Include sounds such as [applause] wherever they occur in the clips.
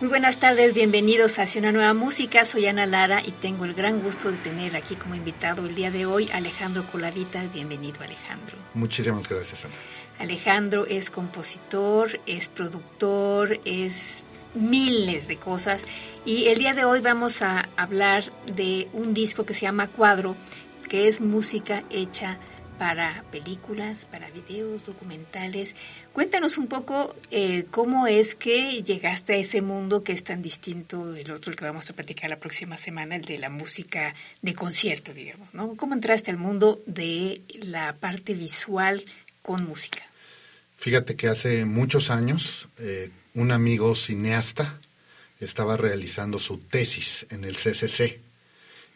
Muy buenas tardes, bienvenidos a Hacia una nueva música. Soy Ana Lara y tengo el gran gusto de tener aquí como invitado el día de hoy Alejandro Colavita. Bienvenido, Alejandro. Muchísimas gracias, Ana. Alejandro es compositor, es productor, es miles de cosas. Y el día de hoy vamos a hablar de un disco que se llama Cuadro, que es música hecha para películas, para videos, documentales. Cuéntanos un poco eh, cómo es que llegaste a ese mundo que es tan distinto del otro, el que vamos a platicar la próxima semana, el de la música de concierto, digamos, ¿no? ¿Cómo entraste al mundo de la parte visual con música? Fíjate que hace muchos años eh, un amigo cineasta estaba realizando su tesis en el CCC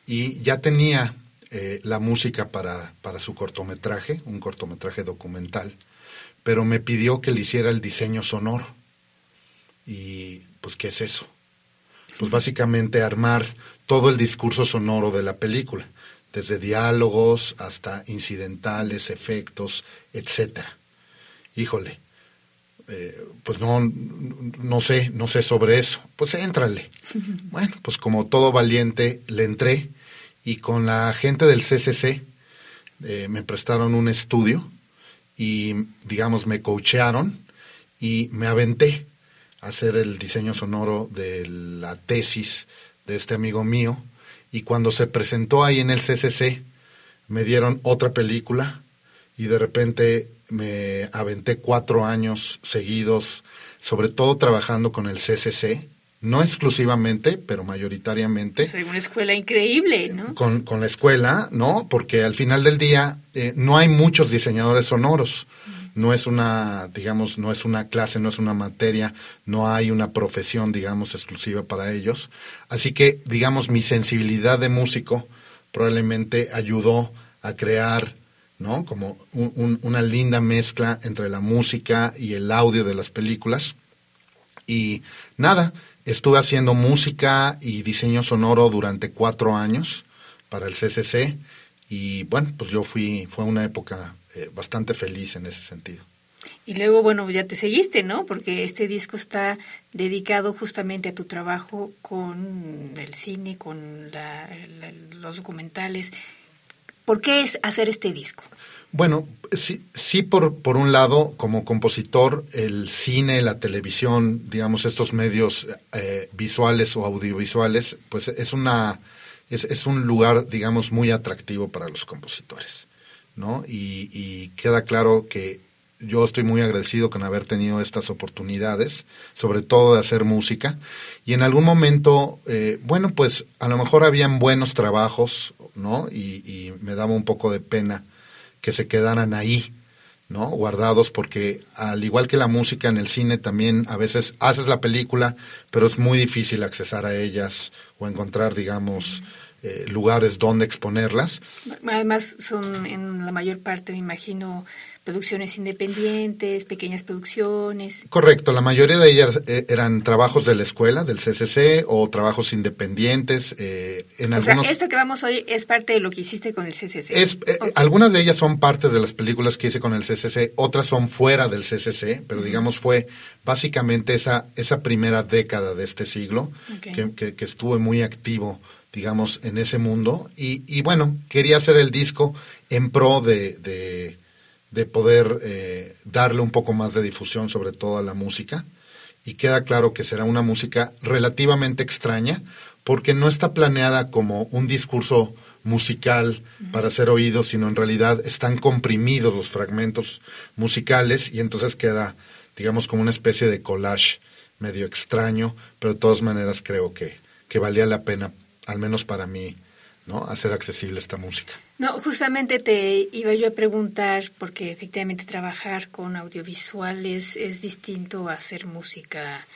y ya tenía eh, la música para, para su cortometraje, un cortometraje documental, pero me pidió que le hiciera el diseño sonoro. Y pues, ¿qué es eso? Pues básicamente armar todo el discurso sonoro de la película, desde diálogos hasta incidentales, efectos, etcétera. Híjole, eh, pues no, no sé, no sé sobre eso. Pues éntrale. [laughs] Bueno, pues como todo valiente, le entré y con la gente del CCC eh, me prestaron un estudio y, digamos, me coachearon y me aventé a hacer el diseño sonoro de la tesis de este amigo mío. Y cuando se presentó ahí en el CCC, me dieron otra película y de repente me aventé cuatro años seguidos, sobre todo trabajando con el CCC no exclusivamente, pero mayoritariamente. Es una escuela increíble, ¿no? Con, con la escuela, ¿no? Porque al final del día eh, no hay muchos diseñadores sonoros. No es una, digamos, no es una clase, no es una materia, no hay una profesión, digamos, exclusiva para ellos. Así que, digamos, mi sensibilidad de músico probablemente ayudó a crear, ¿no? Como una linda mezcla entre la música y el audio de las películas. Y nada, Estuve haciendo música y diseño sonoro durante cuatro años para el CCC y bueno, pues yo fui, fue una época eh, bastante feliz en ese sentido. Y luego, bueno, ya te seguiste, ¿no? Porque este disco está dedicado justamente a tu trabajo con el cine, con los documentales. ¿Por qué es hacer este disco? Bueno, sí, sí por, por un lado, como compositor, el cine, la televisión, digamos, estos medios eh, visuales o audiovisuales, pues es una es, es, un lugar, digamos, muy atractivo para los compositores, ¿no? Y, y, queda claro que yo estoy muy agradecido con haber tenido estas oportunidades, sobre todo de hacer música. Y en algún momento, eh, bueno, pues a lo mejor habían buenos trabajos, ¿no? Y, y me daba un poco de pena que se quedaran ahí, ¿no? Guardados, porque al igual que la música en el cine, también a veces haces la película, pero es muy difícil accesar a ellas o encontrar, digamos, eh, lugares donde exponerlas. Además, son en la mayor parte, me imagino, producciones independientes, pequeñas producciones. Correcto, la mayoría de ellas eh, eran trabajos de la escuela, del CCC, o trabajos independientes. Eh, en o sea, esto que vamos hoy es parte de lo que hiciste con el CCC. Es, eh, Algunas de ellas son parte de las películas que hice con el CCC, otras son fuera del CCC, pero digamos fue básicamente esa, esa primera década de este siglo que, que, estuve muy activo digamos, en ese mundo. Y, y bueno, quería hacer el disco en pro de de poder eh, darle un poco más de difusión sobre todo a la música. Y queda claro que será una música relativamente extraña porque no está planeada como un discurso musical para ser oído, sino en realidad están comprimidos los fragmentos musicales y entonces queda, digamos, como una especie de collage medio extraño, pero de todas maneras creo que, que valía la pena, al menos para mí, ¿no? hacer accesible esta música. No, justamente te iba yo a preguntar, porque efectivamente trabajar con audiovisuales es distinto a hacer música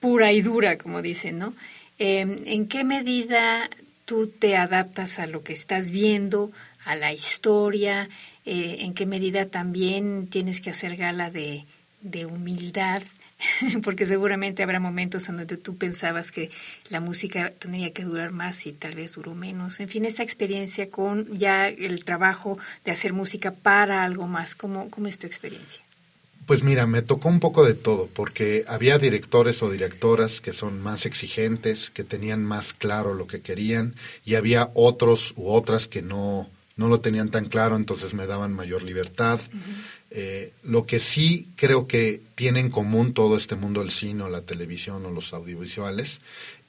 pura y dura, como dicen, ¿no? Em, ¿En qué medida tú te adaptas a lo que estás viendo, a la historia? Eh, ¿En qué medida también tienes que hacer gala de, de humildad [laughs] porque seguramente habrá momentos en donde tú pensabas que la música tendría que durar más y tal vez duró menos. En fin, esta experiencia con ya el trabajo de hacer música para algo más, ¿cómo, cómo es tu experiencia? Pues mira, me tocó un poco de todo, porque había directores o directoras que son más exigentes, que tenían más claro lo que querían, y había otros u otras que no, no lo tenían tan claro, entonces me daban mayor libertad. Eh, lo que sí creo que tiene en común todo este mundo del cine o la televisión o los audiovisuales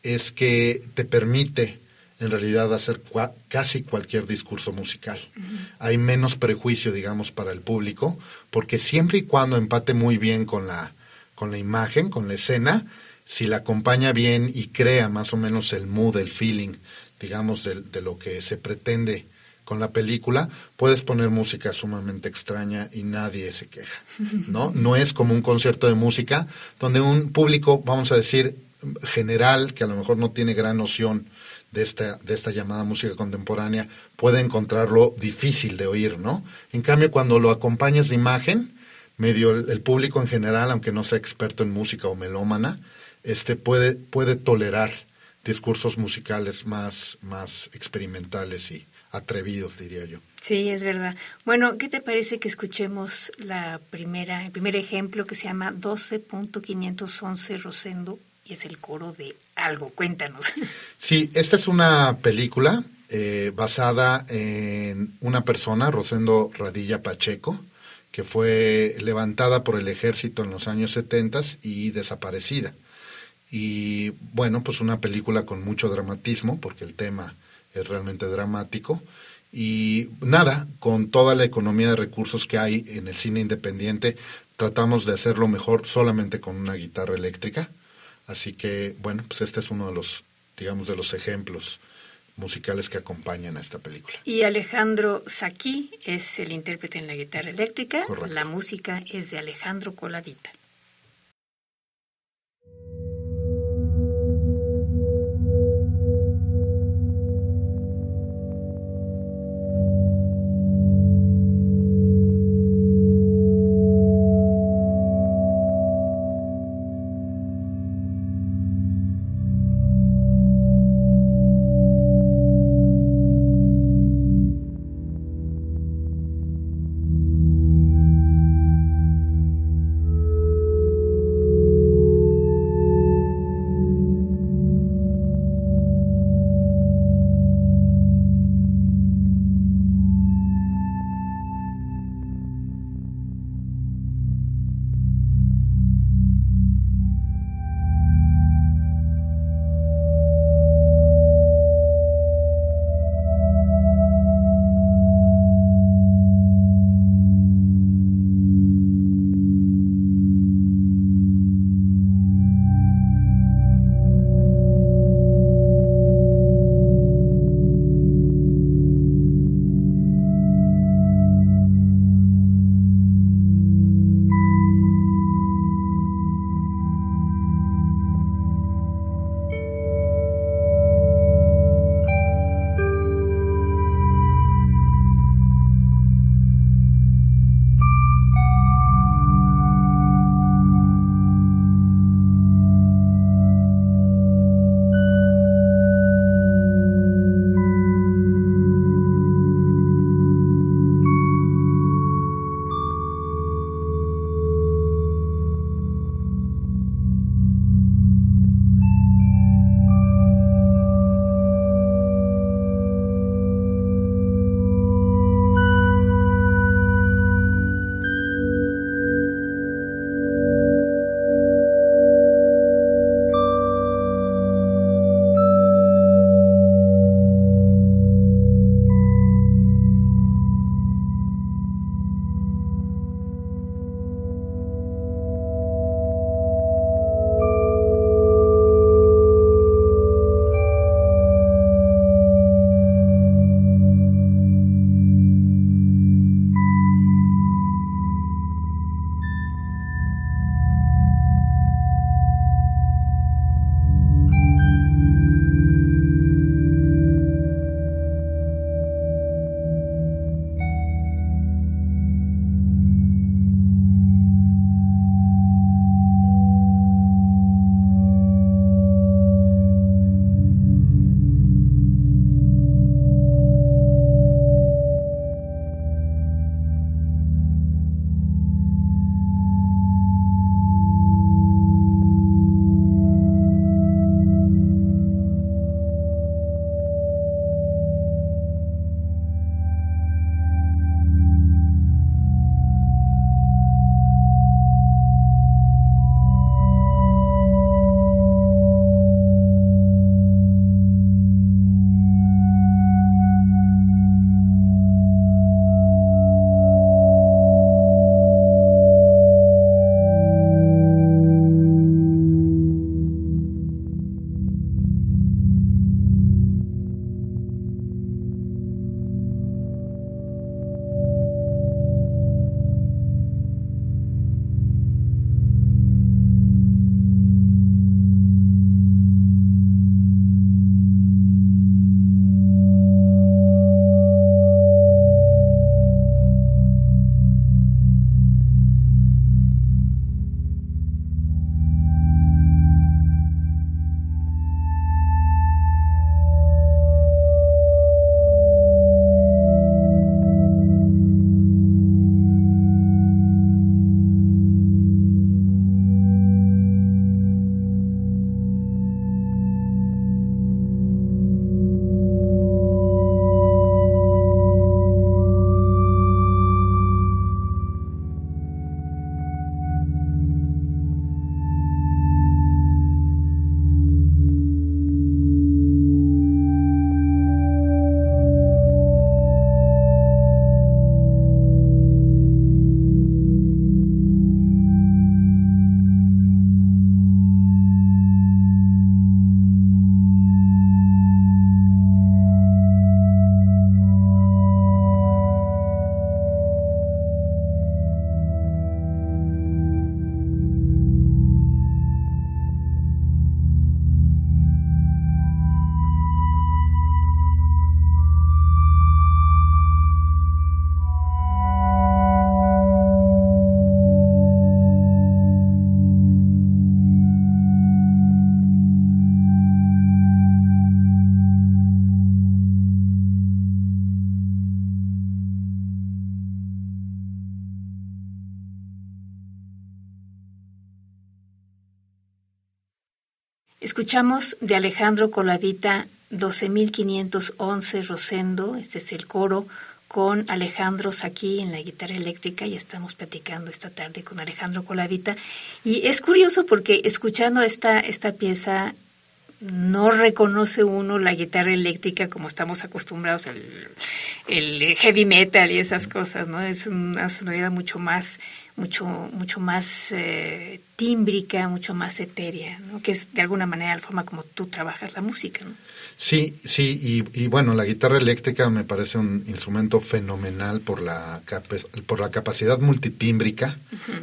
es que te permite en realidad hacer casi cualquier discurso musical. Hay menos prejuicio, digamos, para el público, porque siempre y cuando empate muy bien con la, con la imagen, con la escena, si la acompaña bien y crea más o menos el mood, el feeling, digamos, de lo que se pretende con la película, puedes poner música sumamente extraña y nadie se queja, [laughs] ¿no? No es como un concierto de música donde un público, vamos a decir, general, que a lo mejor no tiene gran noción de esta, de esta llamada música contemporánea, puede encontrarlo difícil de oír, ¿no? En cambio, cuando lo acompañas de imagen, medio el, público en general, aunque no sea experto en música o melómana, este puede, puede tolerar discursos musicales más, más experimentales y, atrevidos, diría yo. Sí, es verdad. Bueno, ¿qué te parece que escuchemos la primera, el primer ejemplo que se llama 12.511 Rosendo y es el coro de algo? Cuéntanos. [laughs] Sí, esta es una película eh, basada en una persona, Rosendo Radilla Pacheco, que fue levantada por el ejército en los años 70 y desaparecida. Y bueno, pues una película con mucho dramatismo, porque el tema es realmente dramático. Y nada, con toda la economía de recursos que hay en el cine independiente, tratamos de hacerlo mejor solamente con una guitarra eléctrica. Así que, bueno, pues este es uno de los, digamos, de los ejemplos musicales que acompañan a esta película. Y Alejandro Saki es el intérprete en la guitarra eléctrica. La música es de Alejandro Coladita. Escuchamos de Alejandro Colavita 12.511 Rosendo, este es el coro, con Alejandro Saquí en la guitarra eléctrica y estamos platicando esta tarde con Alejandro Colavita. Y es curioso porque escuchando esta, esta pieza no reconoce uno la guitarra eléctrica como estamos acostumbrados al el heavy metal y esas cosas, ¿no? Es una sonoridad mucho más mucho mucho más eh, tímbrica, mucho más etérea, ¿no? Que es de alguna manera la forma como tú trabajas la música, ¿no? Sí, sí, y, y, bueno, la guitarra eléctrica me parece un instrumento fenomenal por la, por la capacidad multitímbrica,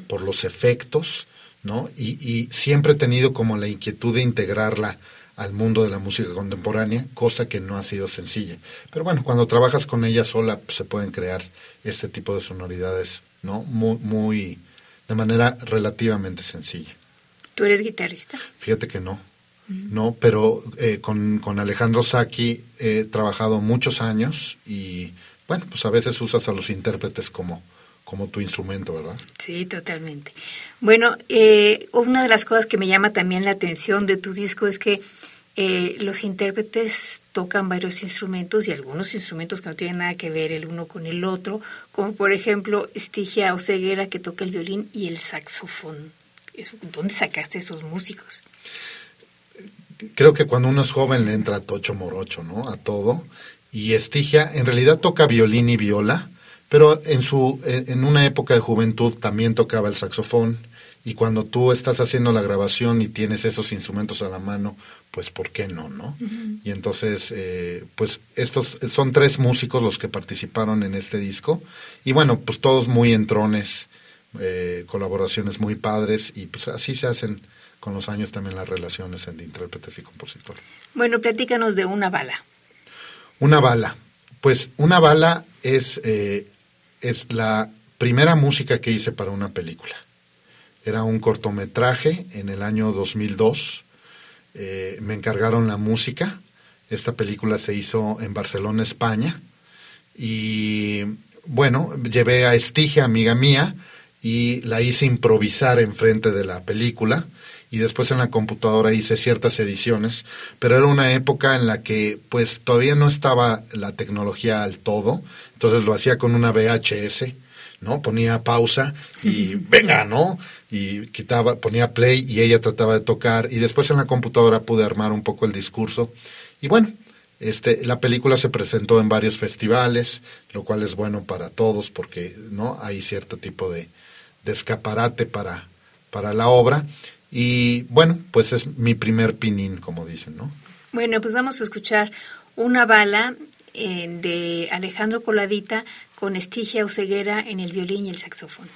por los efectos, ¿no? Y, y, siempre he tenido como la inquietud de integrarla al mundo de la música contemporánea, cosa que no ha sido sencilla. Pero bueno, cuando trabajas con ella sola pues, se pueden crear este tipo de sonoridades, ¿no? Muy, muy, de manera relativamente sencilla. ¿Tú eres guitarrista? Fíjate que no. No, pero eh, con, con, Alejandro Saki he trabajado muchos años y bueno, pues a veces usas a los intérpretes como, como tu instrumento, ¿verdad? Sí, totalmente. Bueno, eh, una de las cosas que me llama también la atención de tu disco es que eh, los intérpretes tocan varios instrumentos y algunos instrumentos que no tienen nada que ver el uno con el otro, como por ejemplo Estigia Oseguera que toca el violín y el saxofón. ¿Dónde sacaste esos músicos? creo que cuando uno es joven le entra tocho morocho, ¿no? A todo. Y Estigia en realidad toca violín y viola, pero en su en una época de juventud también tocaba el saxofón y cuando tú estás haciendo la grabación y tienes esos instrumentos a la mano, pues ¿por qué no, no? Y entonces, eh, pues estos son tres músicos los que participaron en este disco y bueno, pues todos muy entrones, eh, colaboraciones muy padres y pues así se hacen con los años también las relaciones entre intérpretes y compositor. Bueno, platícanos de Una Bala. Una Bala. Pues Una Bala es, eh, es la primera música que hice para una película. Era un cortometraje en el año 2002. Eh, me encargaron la música. Esta película se hizo en Barcelona, España. Y bueno, llevé a Estigia, amiga mía, y la hice improvisar enfrente de la película y después en la computadora hice ciertas ediciones, pero era una época en la que pues todavía no estaba la tecnología al todo, entonces lo hacía con una VHS, ¿no? Ponía pausa y [laughs] venga, ¿no? Y quitaba, ponía play y ella trataba de tocar y después en la computadora pude armar un poco el discurso y bueno, este, la película se presentó en varios festivales, lo cual es bueno para todos porque no hay cierto tipo de, de escaparate para, para la obra y bueno, pues es mi primer pinín, como dicen, ¿no? Bueno, pues vamos a escuchar una bala eh, de Alejandro Coladita con Estigia Oseguera en el violín y el saxofón.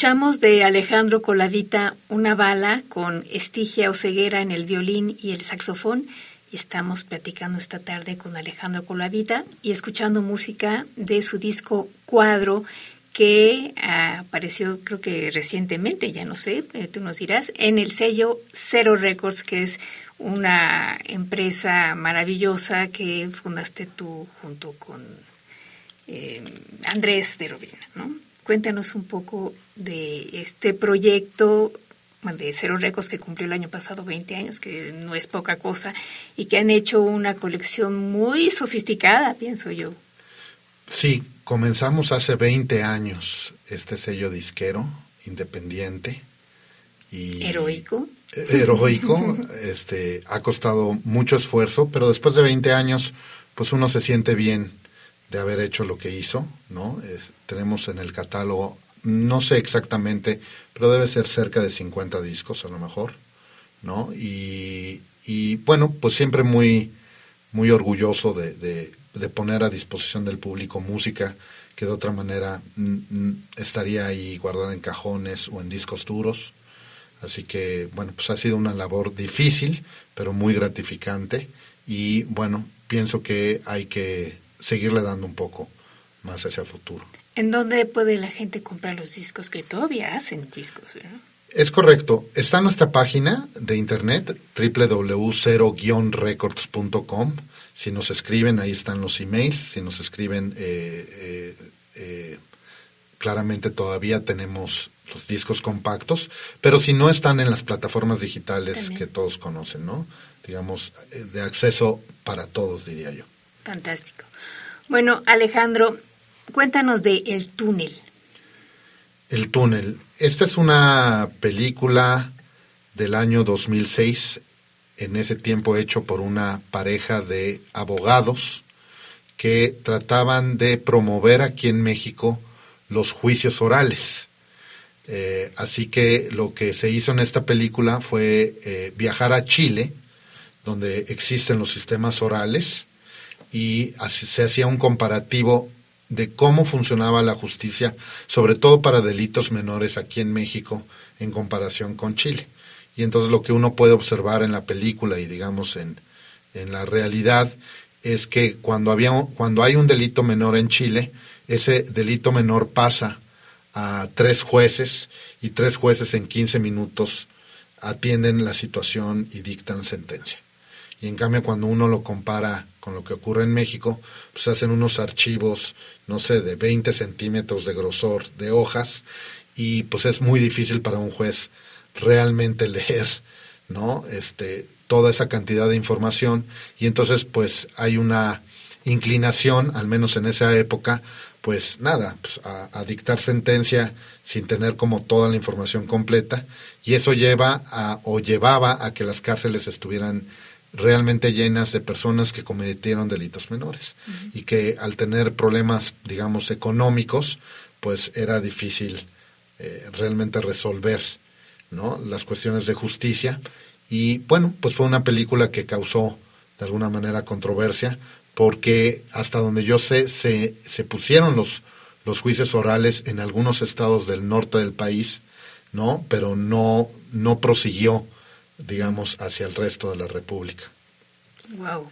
Escuchamos de Alejandro Colavita una bala con Estigia Oceguera en el violín y el saxofón. Estamos platicando esta tarde con Alejandro Colavita y escuchando música de su disco Cuadro que apareció creo que recientemente, ya no sé, eh, tú nos dirás, en el sello Cero Records, que es una empresa maravillosa que fundaste tú junto con eh, Andrés de Robina, ¿no? Cuéntanos un poco de este proyecto de Cero Records que cumplió el año pasado 20 años, que no es poca cosa, y que han hecho una colección muy sofisticada, pienso yo. Sí, comenzamos hace 20 años este sello disquero independiente y heroico. Heroico, [laughs] este ha costado mucho esfuerzo, pero después de 20 años pues uno se siente bien de haber hecho lo que hizo, ¿no? tenemos en el catálogo, no sé exactamente, pero debe ser cerca de 50 discos a lo mejor, ¿no? Y, y bueno, pues siempre muy, muy orgulloso de, de, poner a disposición del público música que de otra manera estaría ahí guardada en cajones o en discos duros. Así que, bueno, pues ha sido una labor difícil, pero muy gratificante. Y bueno, pienso que hay que seguirle dando un poco más hacia el futuro. ¿En dónde puede la gente comprar los discos que todavía hacen discos? Es correcto. Está en nuestra página de internet www.0-records.com. Si nos escriben, ahí están los emails. Si nos escriben, eh, eh, eh, claramente todavía tenemos los discos compactos, pero si no están en las plataformas digitales que todos conocen, ¿no? Digamos, de acceso para todos, diría yo. Fantástico. Bueno, Alejandro, cuéntanos de El túnel. El túnel. Esta es una película del año 2006, en ese tiempo hecho por una pareja de abogados que trataban de promover aquí en México los juicios orales. Eh, así que lo que se hizo en esta película fue eh, viajar a Chile, donde existen los sistemas orales, y así se hacía un comparativo de cómo funcionaba la justicia, sobre todo para delitos menores aquí en México en comparación con Chile. Y entonces lo que uno puede observar en la película y digamos en, en la realidad es que cuando, había, cuando hay un delito menor en Chile, ese delito menor pasa a tres jueces y tres jueces en 15 minutos atienden la situación y dictan sentencia. Y en cambio cuando uno lo compara con lo que ocurre en México, pues hacen unos archivos, no sé, de 20 centímetros de grosor de hojas y pues es muy difícil para un juez realmente [laughs] leer, ¿no? Este, toda esa cantidad de información y entonces pues hay una inclinación, al menos en esa época, pues nada, pues, a, a, dictar sentencia sin tener como toda la información completa y eso lleva a, o llevaba a que las cárceles estuvieran realmente llenas de personas que cometieron delitos menores y que al tener problemas, digamos, económicos, pues era difícil eh, realmente resolver ¿no? las cuestiones de justicia. Y bueno, pues fue una película que causó de alguna manera controversia, porque hasta donde yo sé, se, se pusieron los, los juicios orales en algunos estados del norte del país, ¿no? Pero no, no prosiguió digamos, hacia el resto de la República. Wow.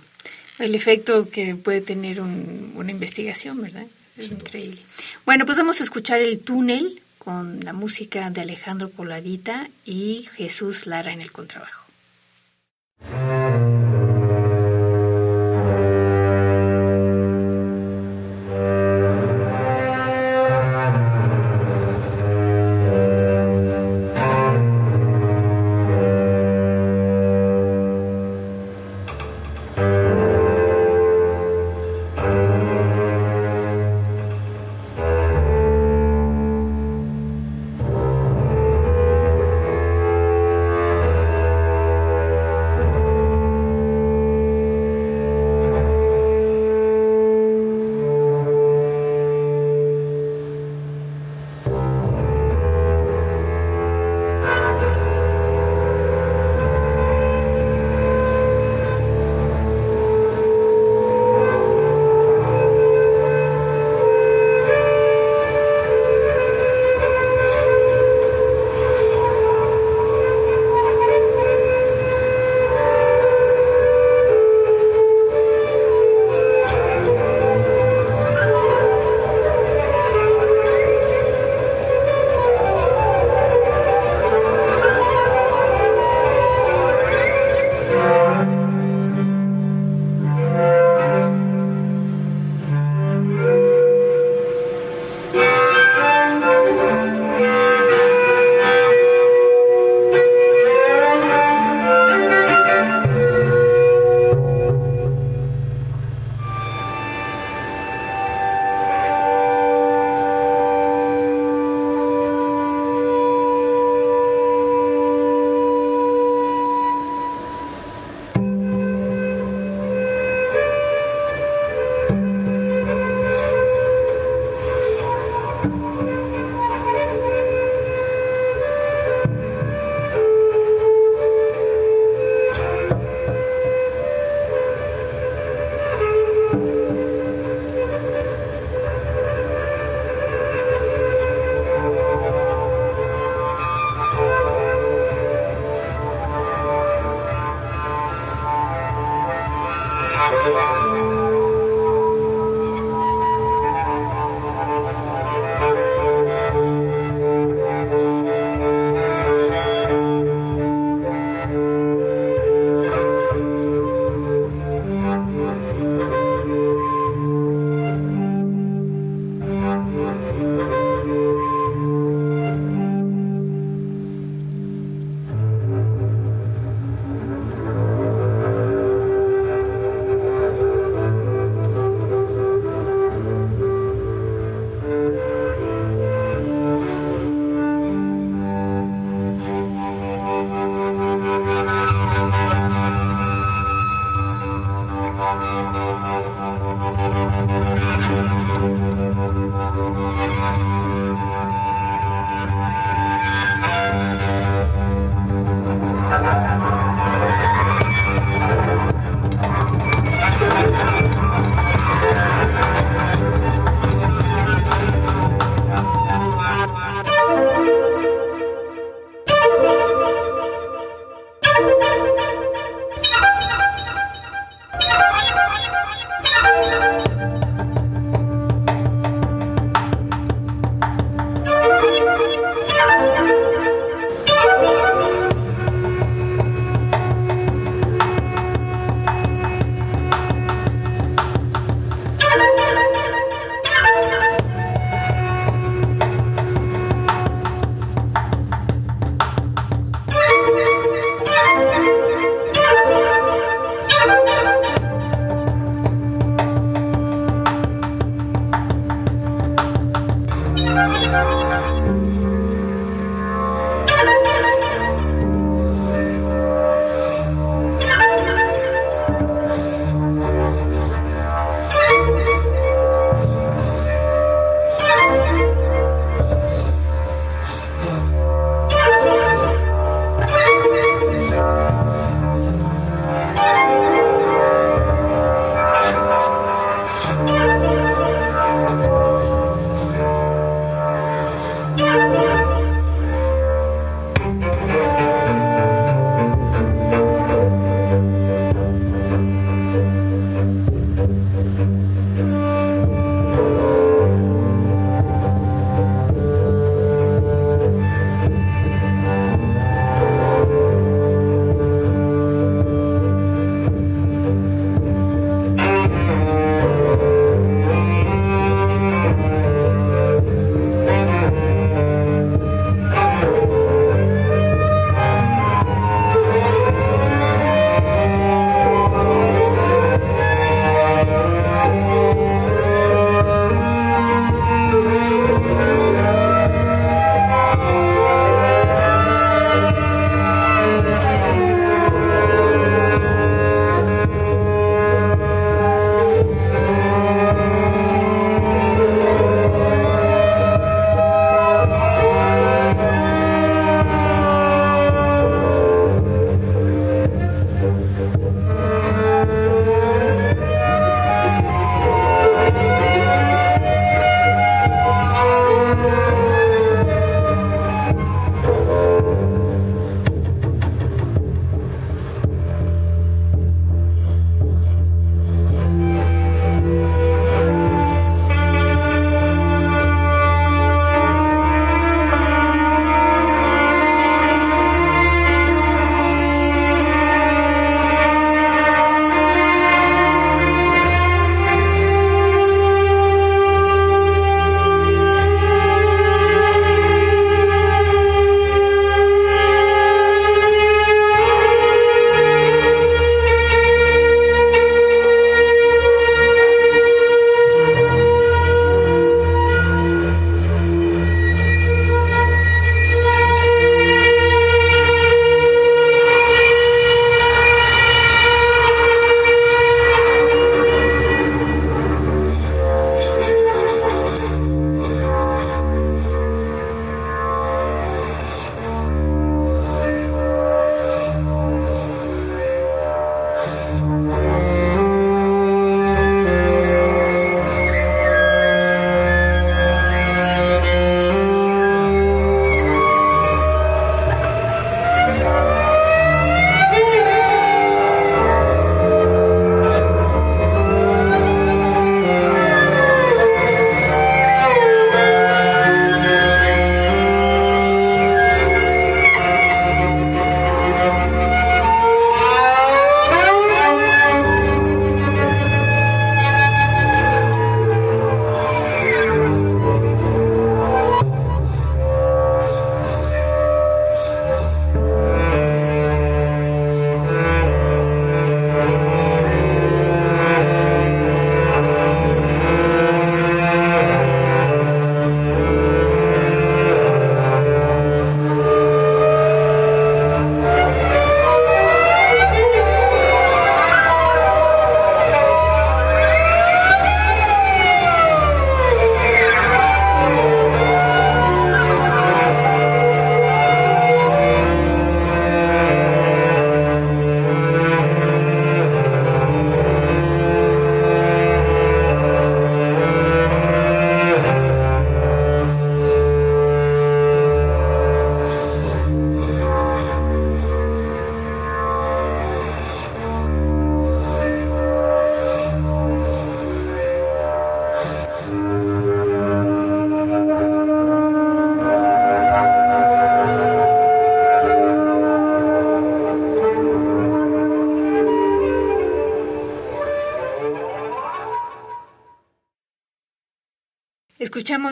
El efecto que puede tener una investigación, ¿verdad? Es increíble. Bueno, pues vamos a escuchar el túnel con la música de Alejandro Colavita y Jesús Lara en el contrabajo.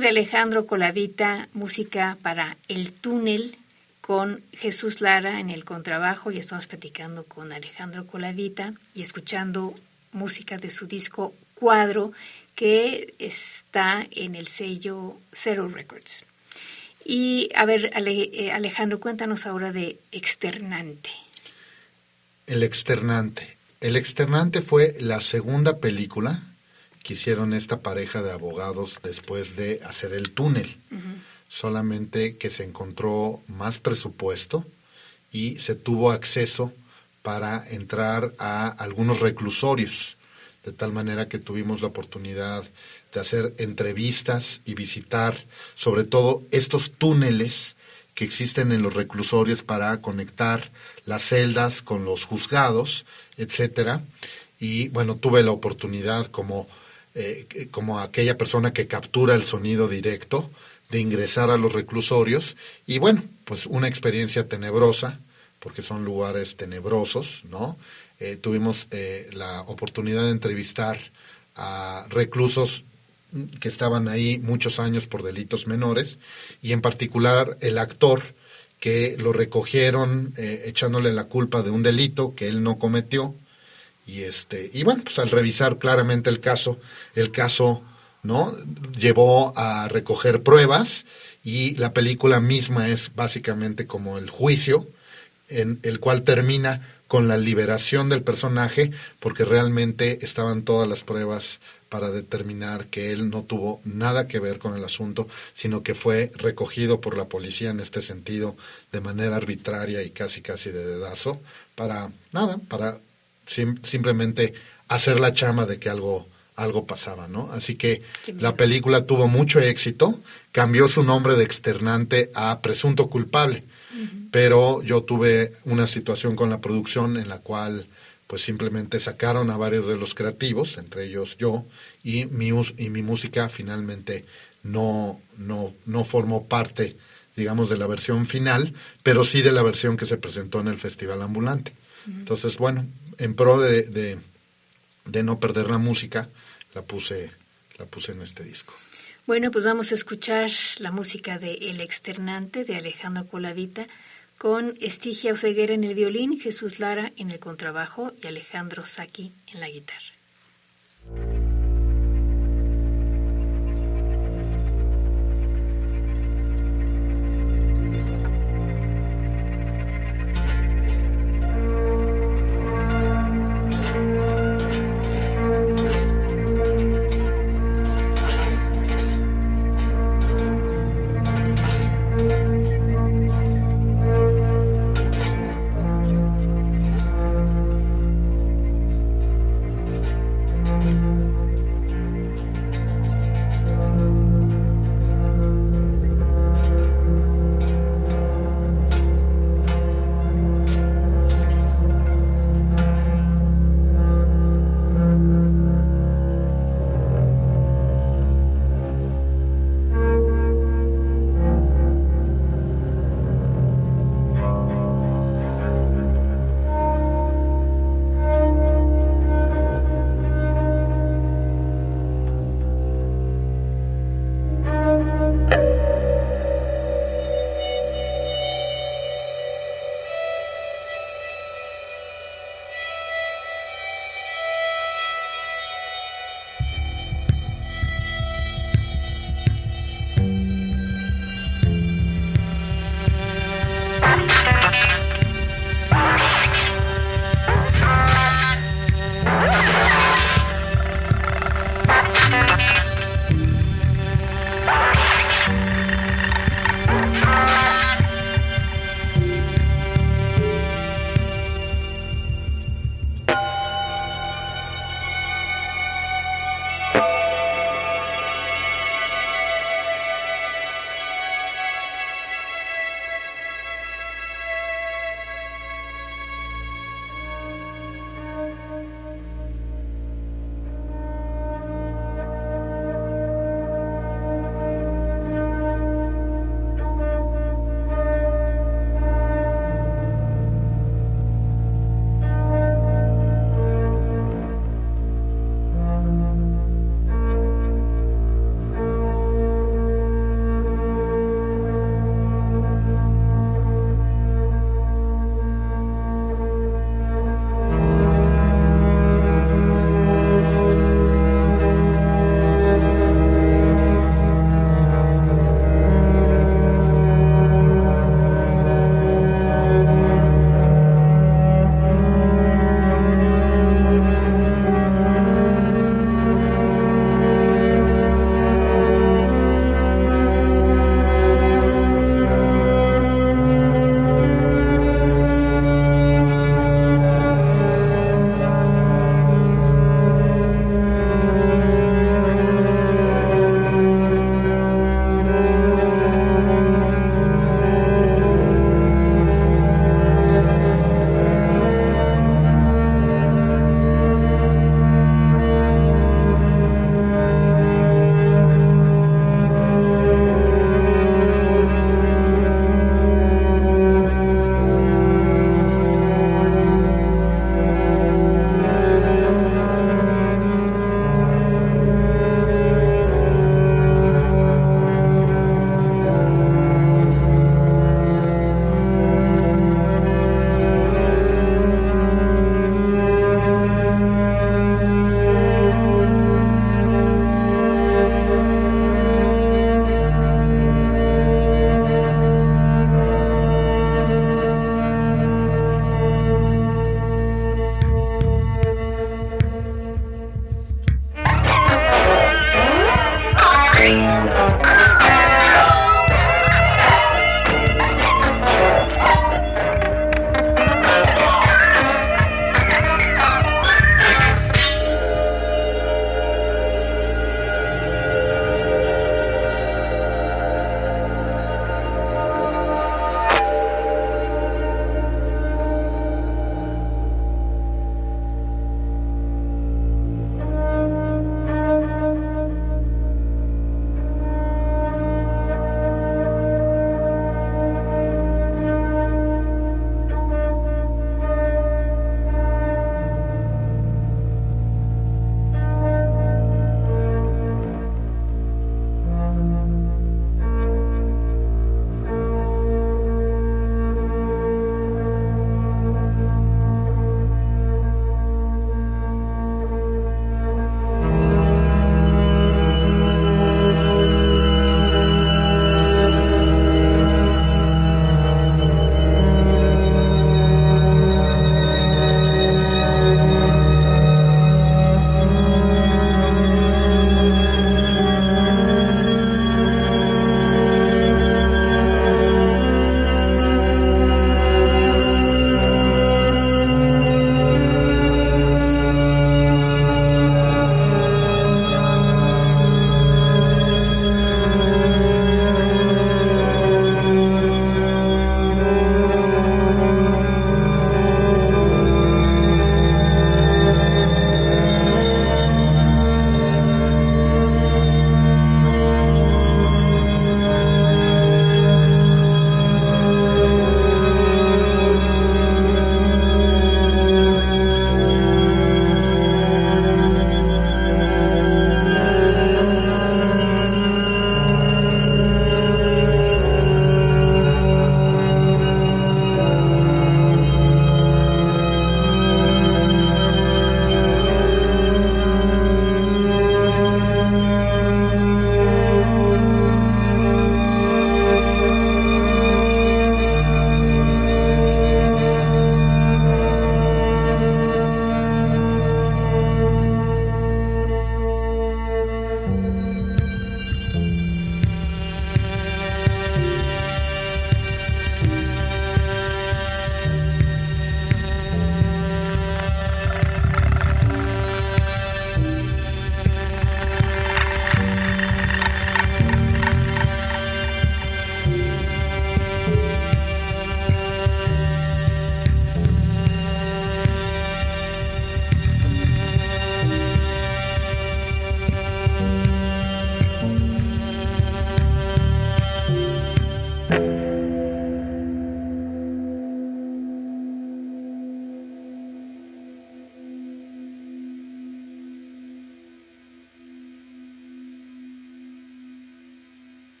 De Alejandro Colavita música para El túnel con Jesús Lara en el contrabajo y estamos platicando con Alejandro Colavita y escuchando música de su disco Cuadro que está en el sello Zero Records. Y a ver, eh, Alejandro, cuéntanos ahora de Externante. El Externante. El Externante fue la segunda película que hicieron esta pareja de abogados después de hacer el túnel. Solamente que se encontró más presupuesto y se tuvo acceso para entrar a algunos reclusorios, de tal manera que tuvimos la oportunidad de hacer entrevistas y visitar sobre todo estos túneles que existen en los reclusorios para conectar las celdas con los juzgados, etcétera. Y bueno, tuve la oportunidad como eh, como aquella persona que captura el sonido directo, de ingresar a los reclusorios y bueno, pues una experiencia tenebrosa, porque son lugares tenebrosos, ¿no? Eh, tuvimos eh, la oportunidad de entrevistar a reclusos que estaban ahí muchos años por delitos menores y en particular el actor que lo recogieron echándole la culpa de un delito que él no cometió y este, y bueno, pues al revisar claramente el caso, el caso, ¿no? llevó a recoger pruebas y la película misma es básicamente como el juicio en el cual termina con la liberación del personaje porque realmente estaban todas las pruebas para determinar que él no tuvo nada que ver con el asunto, sino que fue recogido por la policía en este sentido de manera arbitraria y casi casi de dedazo para nada, para simplemente hacer la chama de que algo algo pasaba, ¿no? Así que la película tuvo mucho éxito, cambió su nombre de externante a presunto culpable, pero yo tuve una situación con la producción en la cual pues simplemente sacaron a varios de los creativos, entre ellos yo, y mi, y mi música finalmente no, no, no formó parte, digamos, de la versión final, pero sí de la versión que se presentó en el Festival Ambulante. Entonces, bueno, en pro de, de, no perder la música, la puse, la puse en este disco. Bueno, pues vamos a escuchar la música de El Externante de Alejandro Colavita con Estigia Oseguera en el violín, Jesús Lara en el contrabajo y Alejandro Saki en la guitarra.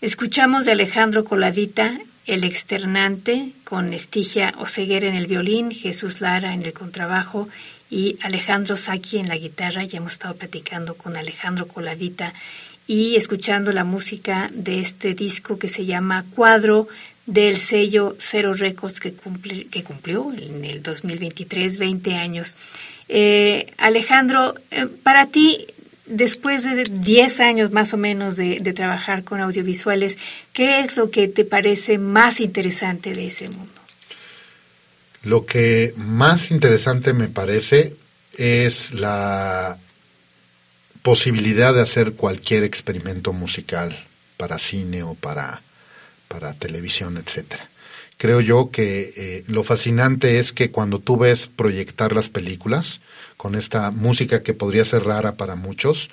Escuchamos de Alejandro Coladita El Externante con Estigia Oseguera en el violín, Jesús Lara en el contrabajo y Alejandro Saki en la guitarra. Ya hemos estado platicando con Alejandro Coladita y escuchando la música de este disco que se llama Cuadro del sello Cero Records que, cumple, cumplió en el 2023 20 años. Eh, Alejandro, eh, para ti, después de 10 años más o menos de, trabajar con audiovisuales, ¿qué es lo que te parece más interesante de ese mundo? Lo que más interesante me parece es la posibilidad de hacer cualquier experimento musical para cine o para, para televisión, etcétera. Creo yo que eh, lo fascinante es que cuando tú ves proyectar las películas con esta música que podría ser rara para muchos,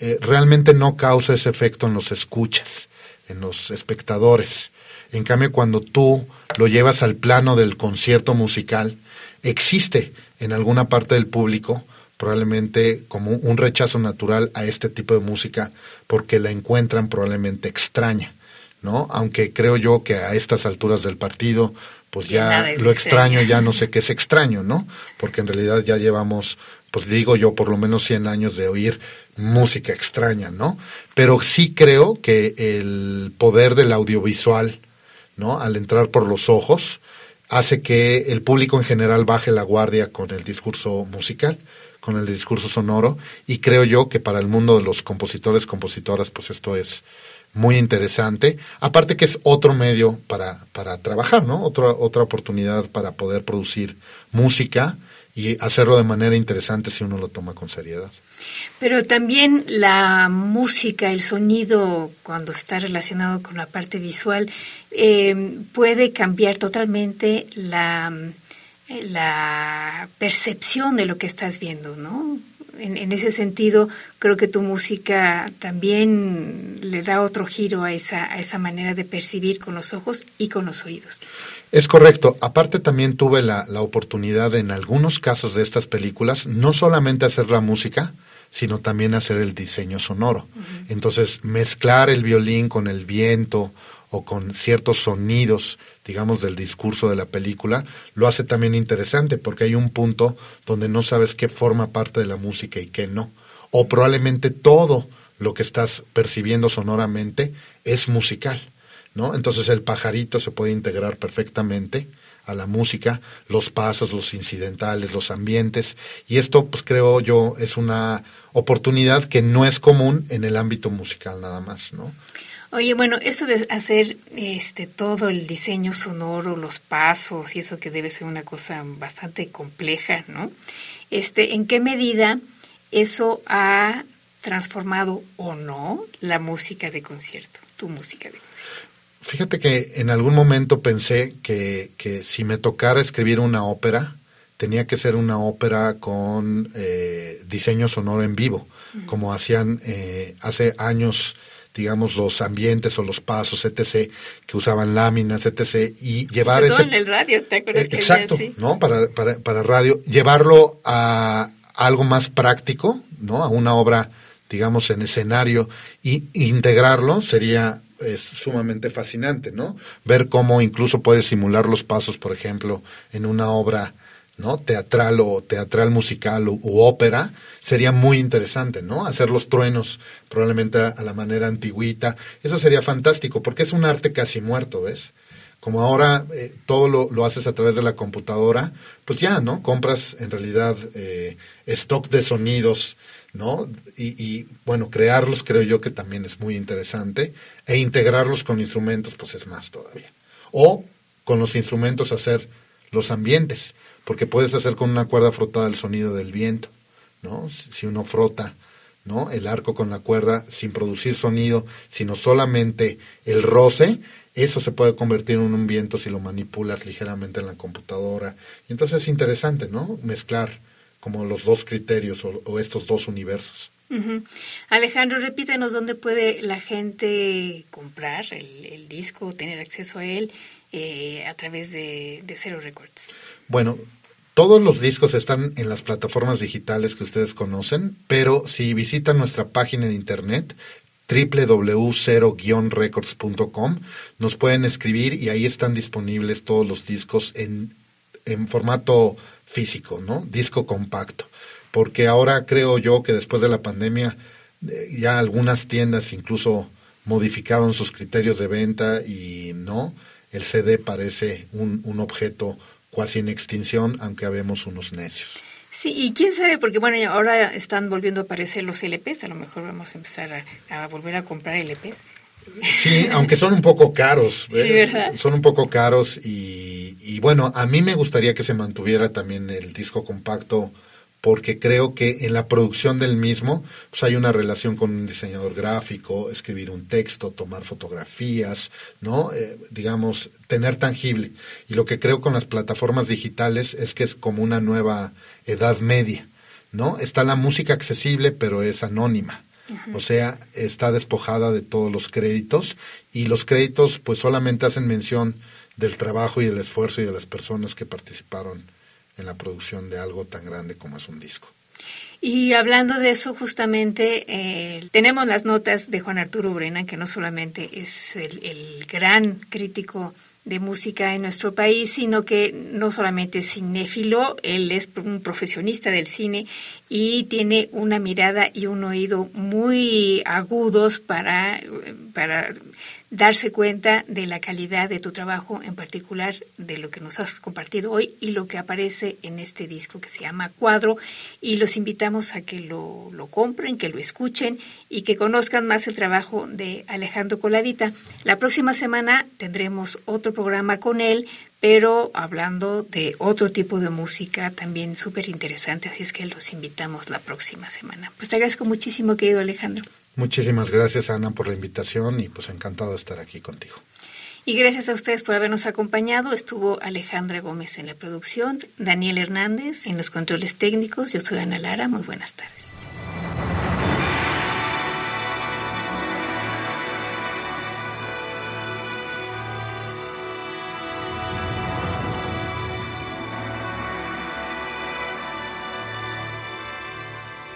eh, realmente no causa ese efecto en los escuchas, en los espectadores. En cambio, cuando tú lo llevas al plano del concierto musical, existe en alguna parte del público probablemente como un rechazo natural a este tipo de música porque la encuentran probablemente extraña, ¿no? Aunque creo yo que a estas alturas del partido, pues ya lo extraño ya no sé qué es extraño, ¿no? Porque en realidad ya llevamos, pues digo yo, por lo menos 100 años de oír música extraña, ¿no? Pero sí creo que el poder del audiovisual, ¿no? Al entrar por los ojos, hace que el público en general baje la guardia con el discurso musical con el discurso sonoro y creo yo que para el mundo de los compositores, compositoras, pues esto es muy interesante. Aparte que es otro medio para, para trabajar, ¿no? Otra, otra oportunidad para poder producir música y hacerlo de manera interesante si uno lo toma con seriedad. Pero también la música, el sonido, cuando está relacionado con la parte visual, eh, puede cambiar totalmente la la percepción de lo que estás viendo, ¿no? En, ese sentido, creo que tu música también le da otro giro a esa, a esa manera de percibir con los ojos y con los oídos. Es correcto. Aparte también tuve la, la oportunidad en algunos casos de estas películas, no solamente hacer la música, sino también hacer el diseño sonoro. Entonces, mezclar el violín con el viento o con ciertos sonidos, digamos, del discurso de la película, lo hace también interesante porque hay un punto donde no sabes qué forma parte de la música y qué no. O probablemente todo lo que estás percibiendo sonoramente es musical, ¿no? Entonces el pajarito se puede integrar perfectamente a la música, los pasos, los incidentales, los ambientes, y esto pues creo yo es una oportunidad que no es común en el ámbito musical nada más, ¿no? Oye, bueno, eso de hacer este todo el diseño sonoro, los pasos y eso que debe ser una cosa bastante compleja, ¿no? Este, ¿en qué medida eso ha transformado o no la música de concierto, tu música de concierto? Fíjate que en algún momento pensé que, que si me tocara escribir una ópera, tenía que ser una ópera con eh, diseño sonoro en vivo, como hacían eh, hace años digamos, los ambientes o los pasos, etc., que usaban láminas, etc., y llevar ese... en el radio, ¿te acuerdas? que exacto, ¿no? Para, para, para radio, llevarlo a algo más práctico, ¿no? A una obra, digamos, en escenario, y integrarlo sería es sumamente fascinante, ¿no? Ver cómo incluso puedes simular los pasos, por ejemplo, en una obra ¿no? teatral o teatral musical u, ópera, sería muy interesante, ¿no? Hacer los truenos probablemente a, la manera antigüita, eso sería fantástico, porque es un arte casi muerto, ¿ves? Como ahora eh, todo lo, lo, haces a través de la computadora, pues ya, ¿no? Compras en realidad eh, stock de sonidos, ¿no? Y, bueno, crearlos creo yo que también es muy interesante, e integrarlos con instrumentos, pues es más todavía. O con los instrumentos hacer los ambientes porque puedes hacer con una cuerda frotada el sonido del viento, ¿no? Si uno frota, ¿no? El arco con la cuerda sin producir sonido, sino solamente el roce, eso se puede convertir en un viento si lo manipulas ligeramente en la computadora. Y entonces es interesante, ¿no? Mezclar como los dos criterios o, estos dos universos. Alejandro, repítenos dónde puede la gente comprar el, el disco, tener acceso a él eh, a través de, de Zero Records. Bueno, todos los discos están en las plataformas digitales que ustedes conocen, pero si visitan nuestra página de internet www.0-records.com. Nos pueden escribir y ahí están disponibles todos los discos en, en formato físico, ¿no? Disco compacto. Porque ahora creo yo que después de la pandemia eh, ya algunas tiendas incluso modificaron sus criterios de venta y no, el CD parece un, un objeto casi en extinción, aunque habemos unos necios. Sí, y quién sabe, porque bueno, ahora están volviendo a aparecer los LPs, a lo mejor vamos a empezar a, volver a comprar LPs. Sí, aunque son un poco caros. [laughs] Sí, ¿verdad? Son un poco caros y, y, bueno, a mí me gustaría que se mantuviera también el disco compacto porque creo que en la producción del mismo pues hay una relación con un diseñador gráfico, escribir un texto, tomar fotografías, ¿no? Eh, digamos, tener tangible. Y lo que creo con las plataformas digitales es que es como una nueva edad media, ¿no? Está la música accesible, pero es anónima. O sea, está despojada de todos los créditos y los créditos pues solamente hacen mención del trabajo y del esfuerzo y de las personas que participaron en la producción de algo tan grande como es un disco. Y hablando de eso, justamente eh, tenemos las notas de Juan Arturo Brena, que no solamente es el, gran crítico de música en nuestro país, sino que no solamente es cinéfilo, él es un profesionista del cine y tiene una mirada y un oído muy agudos para, para darse cuenta de la calidad de tu trabajo, en particular de lo que nos has compartido hoy y lo que aparece en este disco que se llama Cuadro. Y los invitamos a que lo, lo compren, que lo escuchen y que conozcan más el trabajo de Alejandro Colavita. La próxima semana tendremos otro programa con él, pero hablando de otro tipo de música también súper interesante, así es que los invitamos la próxima semana. Pues te agradezco muchísimo, querido Alejandro. Muchísimas gracias, Ana, por la invitación y pues encantado de estar aquí contigo. Y gracias a ustedes por habernos acompañado. Estuvo Alejandra Gómez en la producción, Daniel Hernández en los controles técnicos. Yo soy Ana Lara. Muy buenas tardes.